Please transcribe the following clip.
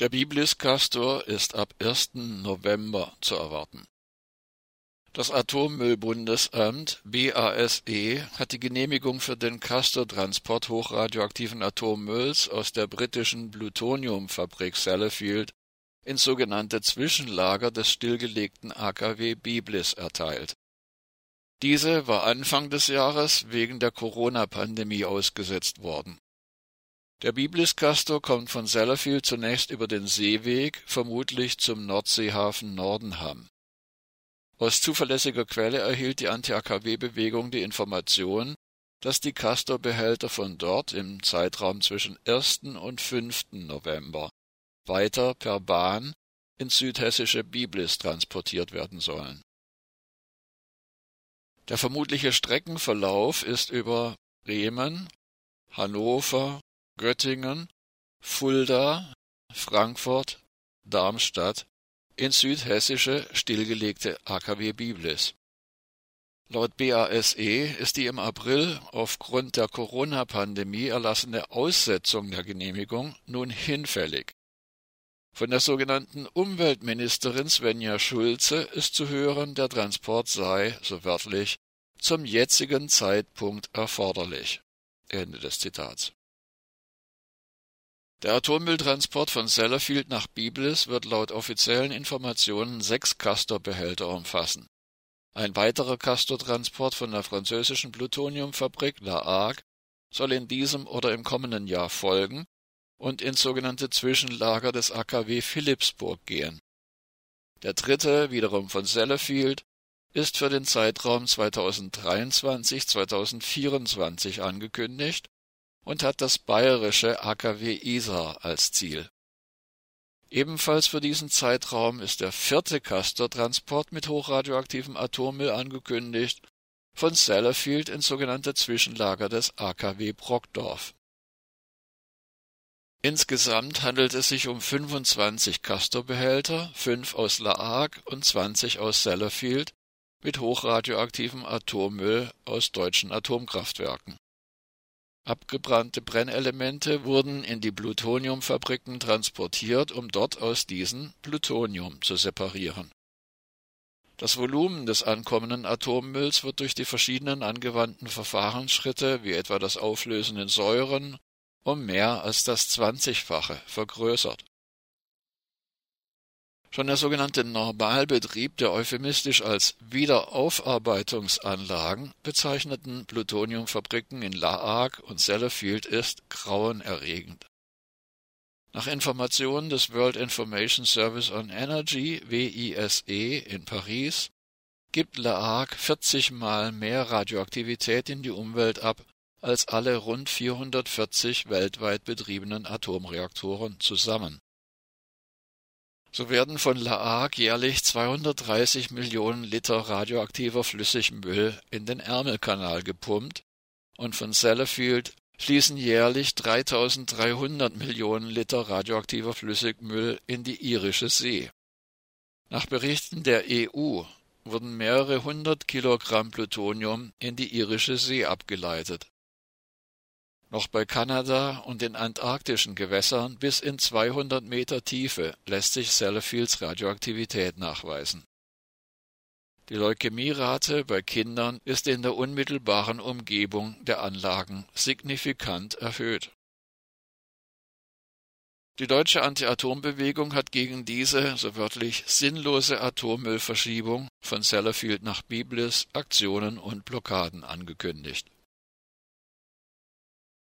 Der Biblis-Castor ist ab 1. November zu erwarten. Das Atommüllbundesamt BASE hat die Genehmigung für den Castor-Transport hochradioaktiven Atommülls aus der britischen Plutoniumfabrik Sellafield ins sogenannte Zwischenlager des stillgelegten AKW Biblis erteilt. Diese war Anfang des Jahres wegen der Corona-Pandemie ausgesetzt worden. Der Biblis-Castor kommt von Sellafield zunächst über den Seeweg, vermutlich zum Nordseehafen Nordenham. Aus zuverlässiger Quelle erhielt die Anti-AKW-Bewegung die Information, dass die Castor-Behälter von dort im Zeitraum zwischen 1. und 5. November weiter per Bahn ins südhessische Biblis transportiert werden sollen. Der vermutliche Streckenverlauf ist über Bremen, Hannover, Göttingen, Fulda, Frankfurt, Darmstadt ins südhessische stillgelegte AKW Biblis. Laut BASE ist die im April aufgrund der Corona-Pandemie erlassene Aussetzung der Genehmigung nun hinfällig. Von der sogenannten Umweltministerin Svenja Schulze ist zu hören, der Transport sei, so wörtlich, zum jetzigen Zeitpunkt erforderlich. Ende des Zitats. Der Atommülltransport von Sellafield nach Biblis wird laut offiziellen Informationen sechs Castor-Behälter umfassen. Ein weiterer Castor-Transport von der französischen Plutoniumfabrik La Hague soll in diesem oder im kommenden Jahr folgen und ins sogenannte Zwischenlager des AKW Philipsburg gehen. Der dritte, wiederum von Sellafield, ist für den Zeitraum 2023-2024 angekündigt und hat das bayerische AKW Isar als Ziel. Ebenfalls für diesen Zeitraum ist der vierte Castor-Transport mit hochradioaktivem Atommüll angekündigt, von Sellafield ins sogenannte Zwischenlager des AKW Brockdorf. Insgesamt handelt es sich um 25 Castor-Behälter, fünf aus La Hague und 20 aus Sellafield, mit hochradioaktivem Atommüll aus deutschen Atomkraftwerken Abgebrannte Brennelemente wurden in die Plutoniumfabriken transportiert, um dort aus diesen Plutonium zu separieren. Das Volumen des ankommenden Atommülls wird durch die verschiedenen angewandten Verfahrensschritte, wie etwa das Auflösen in Säuren, um mehr als das Zwanzigfache vergrößert Schon der sogenannte Normalbetrieb der euphemistisch als Wiederaufarbeitungsanlagen bezeichneten Plutoniumfabriken in La Hague und Sellafield ist grauenerregend. Nach Informationen des World Information Service on Energy WISE in Paris gibt La Hague 40 Mal mehr Radioaktivität in die Umwelt ab als alle rund 440 weltweit betriebenen Atomreaktoren zusammen so werden von La Hague jährlich 230 Millionen Liter radioaktiver Flüssigmüll in den Ärmelkanal gepumpt und von Sellafield fließen jährlich 3300 Millionen Liter radioaktiver Flüssigmüll in die Irische See. Nach Berichten der EU wurden mehrere hundert Kilogramm Plutonium in die Irische See abgeleitet noch bei Kanada und den antarktischen Gewässern bis in 200 Meter Tiefe lässt sich Sellafields Radioaktivität nachweisen. Die Leukämierate bei Kindern ist in der unmittelbaren Umgebung der Anlagen signifikant erhöht. Die deutsche Anti-Atom-Bewegung hat gegen diese, so wörtlich, sinnlose Atommüllverschiebung von Sellafield nach Biblis Aktionen und Blockaden angekündigt